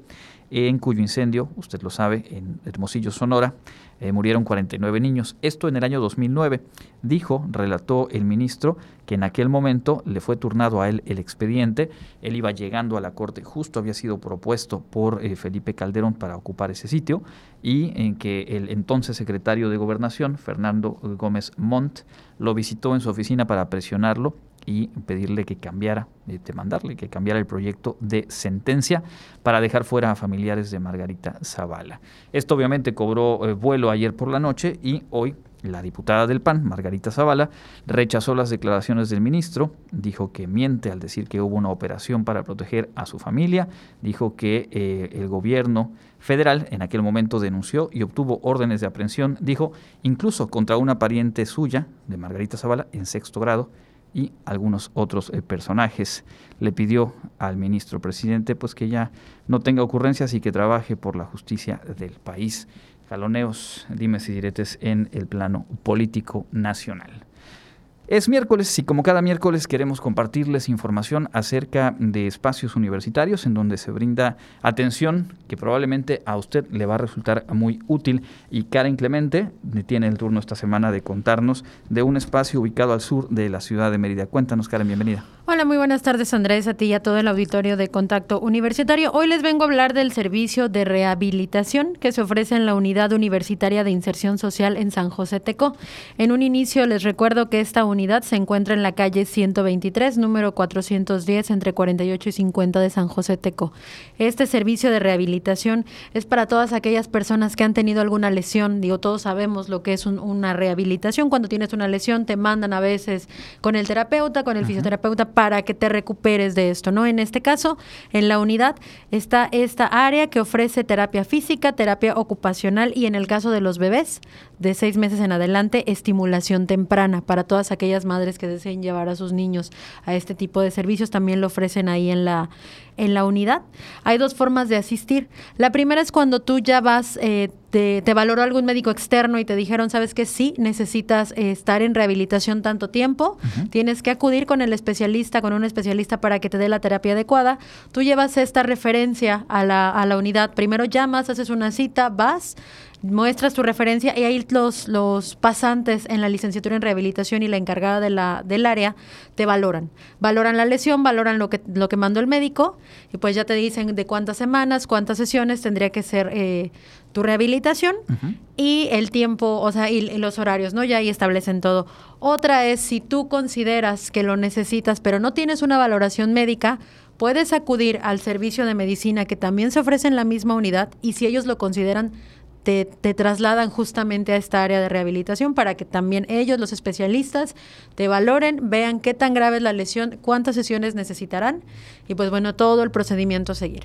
en cuyo incendio, usted lo sabe, en Hermosillo, Sonora, eh, murieron 49 niños. Esto en el año 2009. Dijo, relató el ministro, que en aquel momento le fue turnado a él el expediente. Él iba llegando a la corte, justo había sido propuesto por eh, Felipe Calderón para ocupar ese sitio, y en que el entonces secretario de Gobernación, Fernando Gómez Montt, lo visitó en su oficina para presionarlo y pedirle que cambiara, eh, demandarle que cambiara el proyecto de sentencia para dejar fuera a familiares de Margarita Zavala. Esto obviamente cobró eh, vuelo ayer por la noche y hoy la diputada del PAN, Margarita Zavala, rechazó las declaraciones del ministro, dijo que miente al decir que hubo una operación para proteger a su familia, dijo que eh, el gobierno federal en aquel momento denunció y obtuvo órdenes de aprehensión, dijo, incluso contra una pariente suya, de Margarita Zavala, en sexto grado, y algunos otros eh, personajes. Le pidió al ministro presidente pues que ya no tenga ocurrencias y que trabaje por la justicia del país. Jaloneos, dimes y diretes en el plano político nacional. Es miércoles y como cada miércoles queremos compartirles información acerca de espacios universitarios en donde se brinda atención que probablemente a usted le va a resultar muy útil. Y Karen Clemente tiene el turno esta semana de contarnos de un espacio ubicado al sur de la ciudad de Mérida. Cuéntanos, Karen, bienvenida. Hola, muy buenas tardes Andrés, a ti y a todo el auditorio de Contacto Universitario. Hoy les vengo a hablar del servicio de rehabilitación que se ofrece en la Unidad Universitaria de Inserción Social en San José Teco. En un inicio les recuerdo que esta unidad se encuentra en la calle 123, número 410, entre 48 y 50 de San José Teco. Este servicio de rehabilitación es para todas aquellas personas que han tenido alguna lesión. Digo, todos sabemos lo que es una rehabilitación. Cuando tienes una lesión te mandan a veces con el terapeuta, con el fisioterapeuta para que te recuperes de esto, ¿no? En este caso, en la unidad está esta área que ofrece terapia física, terapia ocupacional y en el caso de los bebés de seis meses en adelante, estimulación temprana para todas aquellas madres que deseen llevar a sus niños a este tipo de servicios. También lo ofrecen ahí en la, en la unidad. Hay dos formas de asistir. La primera es cuando tú ya vas, eh, te, valoró algún médico externo y te dijeron, sabes que sí, necesitas eh, estar en rehabilitación tanto tiempo, tienes que acudir con el especialista, con un especialista para que te dé la terapia adecuada. Tú llevas esta referencia a la, a la unidad. Primero llamas, haces una cita, vas muestras tu referencia y ahí los, los pasantes en la licenciatura en rehabilitación y la encargada de la, del área te valoran. Valoran la lesión, valoran lo que, lo que mandó el médico y pues ya te dicen de cuántas semanas, cuántas sesiones tendría que ser eh, tu rehabilitación y el tiempo, o sea, y, y, los horarios, ¿no? Ya ahí establecen todo. Otra es si tú consideras que lo necesitas pero no tienes una valoración médica, puedes acudir al servicio de medicina que también se ofrece en la misma unidad y si ellos lo consideran te, trasladan justamente a esta área de rehabilitación para que también ellos, los especialistas, te valoren, vean qué tan grave es la lesión, cuántas sesiones necesitarán y pues bueno, todo el procedimiento a seguir.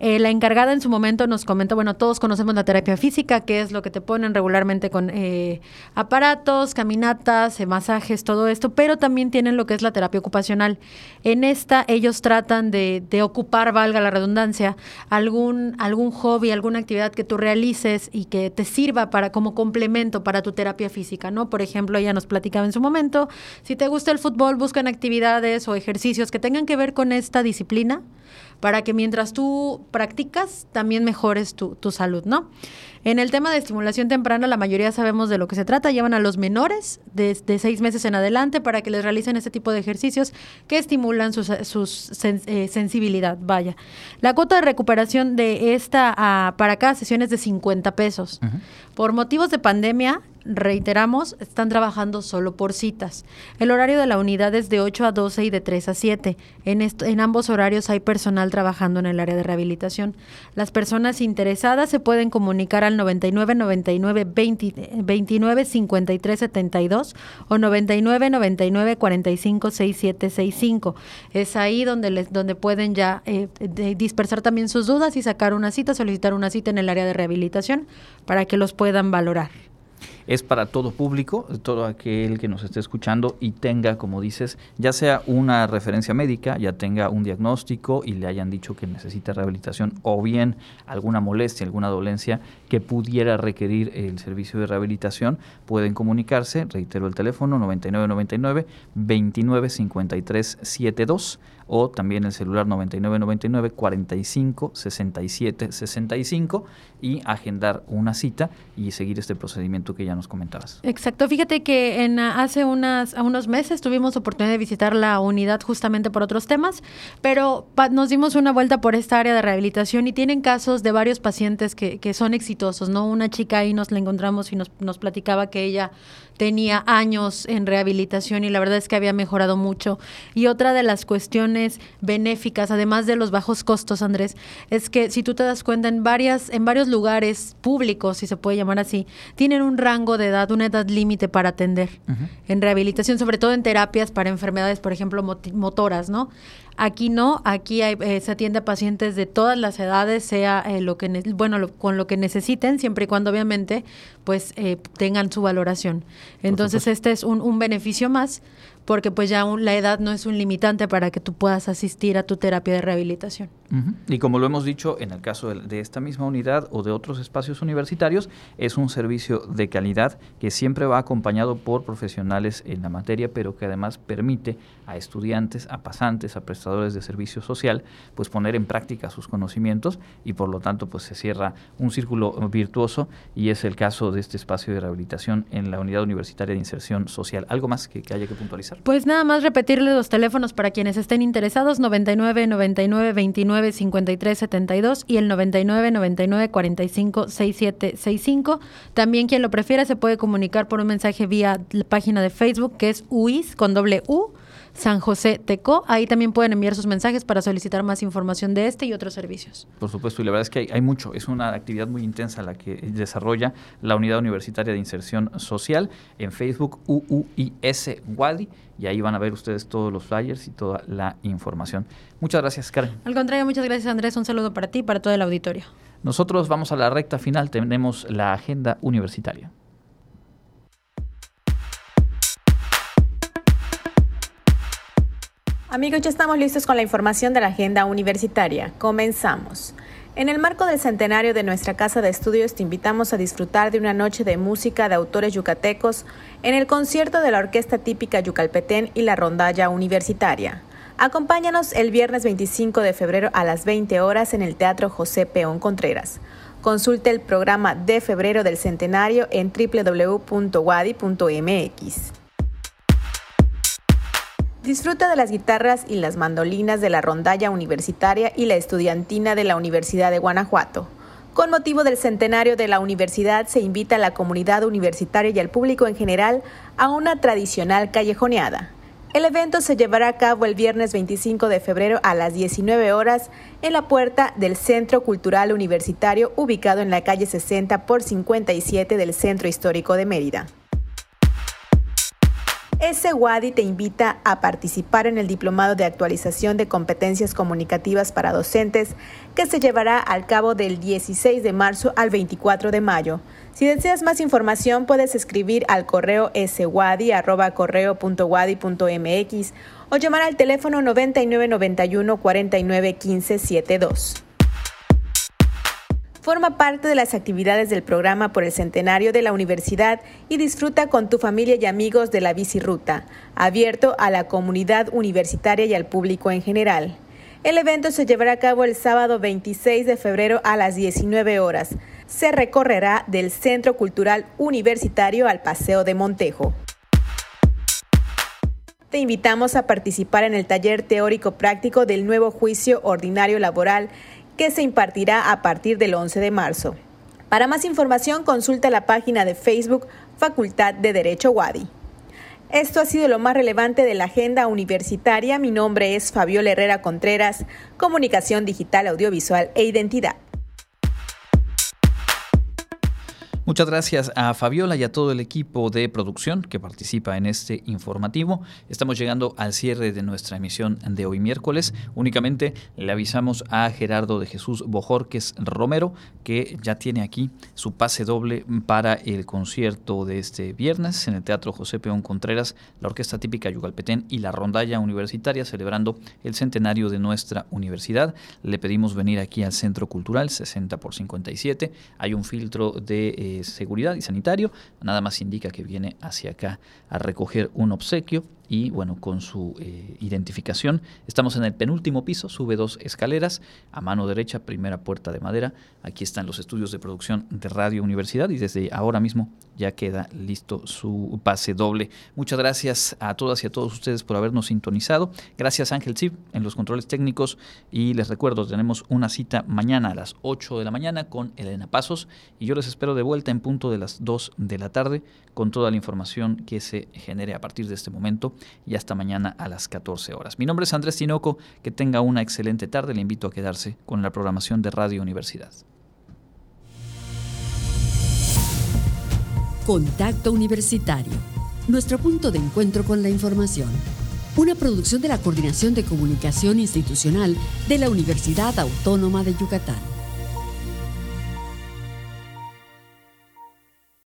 Eh, la encargada en su momento nos comentó, bueno, todos conocemos la terapia física, que es lo que te ponen regularmente con eh, aparatos, caminatas, eh, masajes, todo esto, pero también tienen lo que es la terapia ocupacional. En esta ellos tratan de, de ocupar, valga la redundancia, algún, algún hobby, alguna actividad que tú realices y que te sirva para como complemento para tu terapia física, ¿no? Por ejemplo, ella nos platicaba en su momento, si te gusta el fútbol, buscan actividades o ejercicios que tengan que ver con esta disciplina para que mientras tú practicas también mejores tu, tu salud, ¿no? En el tema de estimulación temprana, la mayoría sabemos de lo que se trata. Llevan a los menores de, seis meses en adelante para que les realicen este tipo de ejercicios que estimulan su eh, sensibilidad. Vaya. La cuota de recuperación de esta para cada sesión es de 50 pesos. Por motivos de pandemia, reiteramos, están trabajando solo por citas. El horario de la unidad es de 8 a 12 y de 3 a 7. En, en ambos horarios hay personal trabajando en el área de rehabilitación. Las personas interesadas se pueden comunicar al 99 99 29 53 72 o 99 99 45 67 65. Es ahí donde, les, donde pueden ya eh, dispersar también sus dudas y sacar una cita, solicitar una cita en el área de rehabilitación para que los puedan valorar es para todo público, todo aquel que nos esté escuchando y tenga, como dices, ya sea una referencia médica, ya tenga un diagnóstico y le hayan dicho que necesita rehabilitación o bien alguna molestia, alguna dolencia que pudiera requerir el servicio de rehabilitación, pueden comunicarse, reitero el teléfono 9999 295372 o también el celular 9999 45 67 65 y agendar una cita y seguir este procedimiento que ya nos comentabas. Exacto, fíjate que en hace unas unos meses tuvimos oportunidad de visitar la unidad justamente por otros temas, pero nos dimos una vuelta por esta área de rehabilitación y tienen casos de varios pacientes que, que son exitosos, ¿no? Una chica ahí nos la encontramos y nos, nos platicaba que ella tenía años en rehabilitación y la verdad es que había mejorado mucho. Y otra de las cuestiones benéficas, además de los bajos costos, Andrés, es que si tú te das cuenta, en, varias, en varios lugares públicos, si se puede llamar así, tienen un rango de edad, una edad límite para atender en rehabilitación, sobre todo en terapias para enfermedades, por ejemplo, motoras, ¿no? Aquí no, aquí eh, se atiende a pacientes de todas las edades, sea eh, lo que bueno con lo que necesiten, siempre y cuando obviamente pues eh, tengan su valoración. Entonces este es un, un beneficio más porque pues ya la edad no es un limitante para que tú puedas asistir a tu terapia de rehabilitación. Y como lo hemos dicho, en el caso de, esta misma unidad o de otros espacios universitarios, es un servicio de calidad que siempre va acompañado por profesionales en la materia, pero que además permite a estudiantes, a pasantes, a prestadores de servicio social, pues poner en práctica sus conocimientos y por lo tanto pues se cierra un círculo virtuoso y es el caso de este espacio de rehabilitación en la Unidad Universitaria de Inserción Social. ¿Algo más que haya que puntualizar? Pues nada más repetirle los teléfonos para quienes estén interesados, 99 99 29 53 72 y el 99 99 45 67 65. También quien lo prefiera se puede comunicar por un mensaje vía la página de Facebook que es UIS con doble U San José Teco. Ahí también pueden enviar sus mensajes para solicitar más información de este y otros servicios. Por supuesto, y la verdad es que hay, mucho. Es una actividad muy intensa la que desarrolla la Unidad Universitaria de Inserción Social en Facebook UUIS Wadi y ahí van a ver ustedes todos los flyers y toda la información. Muchas gracias, Karen. Al contrario, muchas gracias, Andrés. Un saludo para ti y para todo el auditorio. Nosotros vamos a la recta final. Tenemos la agenda universitaria. Amigos, ya estamos listos con la información de la agenda universitaria. Comenzamos. En el marco del centenario de nuestra casa de estudios te invitamos a disfrutar de una noche de música de autores yucatecos en el concierto de la Orquesta Típica Yucalpetén y la Rondalla Universitaria. Acompáñanos el viernes 25 de febrero a las 20 horas en el Teatro José Peón Contreras. Consulte el programa de febrero del centenario en www.wadi.mx. Disfruta de las guitarras y las mandolinas de la rondalla universitaria y la estudiantina de la Universidad de Guanajuato. Con motivo del centenario de la universidad se invita a la comunidad universitaria y al público en general a una tradicional callejoneada. El evento se llevará a cabo el viernes 25 de febrero a las 19 horas en la puerta del Centro Cultural Universitario ubicado en la calle 60 por 57 del Centro Histórico de Mérida. Ese Wadi te invita a participar en el Diplomado de Actualización de Competencias Comunicativas para Docentes que se llevará al cabo del 16 de marzo al 24 de mayo. Si deseas más información puedes escribir al correo swadi@correo.wadi.mx o llamar al teléfono 9991 49 15 72 forma parte de las actividades del programa por el centenario de la universidad y disfruta con tu familia y amigos de la bicirruta, abierto a la comunidad universitaria y al público en general. El evento se llevará a cabo el sábado 26 de febrero a las 19 horas. Se recorrerá del Centro Cultural Universitario al Paseo de Montejo. Te invitamos a participar en el taller teórico práctico del nuevo juicio ordinario laboral que se impartirá a partir del 11 de marzo. Para más información consulta la página de Facebook Facultad de Derecho Wadi. Esto ha sido lo más relevante de la agenda universitaria. Mi nombre es Fabiola Herrera Contreras, Comunicación Digital, Audiovisual e Identidad. Muchas gracias a Fabiola y a todo el equipo de producción que participa en este informativo. Estamos llegando al cierre de nuestra emisión de hoy miércoles. Únicamente le avisamos a Gerardo de Jesús Bojorques Romero que ya tiene aquí su pase doble para el concierto de este viernes en el Teatro José Peón Contreras, la Orquesta Típica Yucalpetén y la Rondalla Universitaria celebrando el centenario de nuestra universidad. Le pedimos venir aquí al Centro Cultural 60 por 57. Hay un filtro de... Eh, seguridad y sanitario, nada más indica que viene hacia acá a recoger un obsequio y bueno, con su eh, identificación. Estamos en el penúltimo piso, sube dos escaleras, a mano derecha, primera puerta de madera. Aquí están los estudios de producción de Radio Universidad y desde ahora mismo ya queda listo su pase doble. Muchas gracias a todas y a todos ustedes por habernos sintonizado. Gracias Ángel Zip en los controles técnicos y les recuerdo, tenemos una cita mañana a las 8 de la mañana con Elena Pasos y yo les espero de vuelta en punto de las 2 de la tarde con toda la información que se genere a partir de este momento y hasta mañana a las 14 horas. Mi nombre es Andrés Tinoco, que tenga una excelente tarde, le invito a quedarse con la programación de Radio Universidad. Contacto Universitario, nuestro punto de encuentro con la información. Una producción de la Coordinación de Comunicación Institucional de la Universidad Autónoma de Yucatán.